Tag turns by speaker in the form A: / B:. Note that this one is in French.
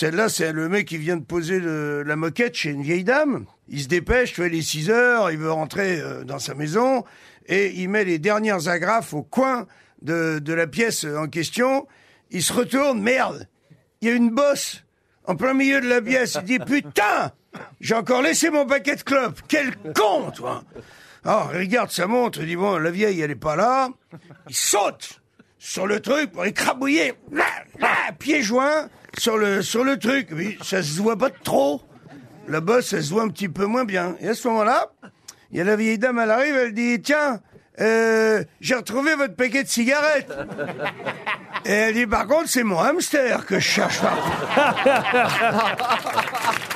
A: Celle-là, c'est le mec qui vient de poser la moquette chez une vieille dame. Il se dépêche, tu vois, il est 6 heures, il veut rentrer euh, dans sa maison, et il met les dernières agrafes au coin de, de la pièce en question. Il se retourne, merde, il y a une bosse en plein milieu de la pièce. Il dit, putain, j'ai encore laissé mon paquet de clopes. Quel con, toi Alors, il regarde sa montre, il dit, bon, la vieille, elle est pas là. Il saute sur le truc pour écrabouiller, pieds joints, sur le, truc. Mais ça se voit pas trop. Bosse, elle se voit un petit peu moins bien. Et à ce moment-là, il y a la vieille dame, elle arrive, elle dit, tiens, euh, j'ai retrouvé votre paquet de cigarettes. Et elle dit, par contre, c'est mon hamster que je cherche.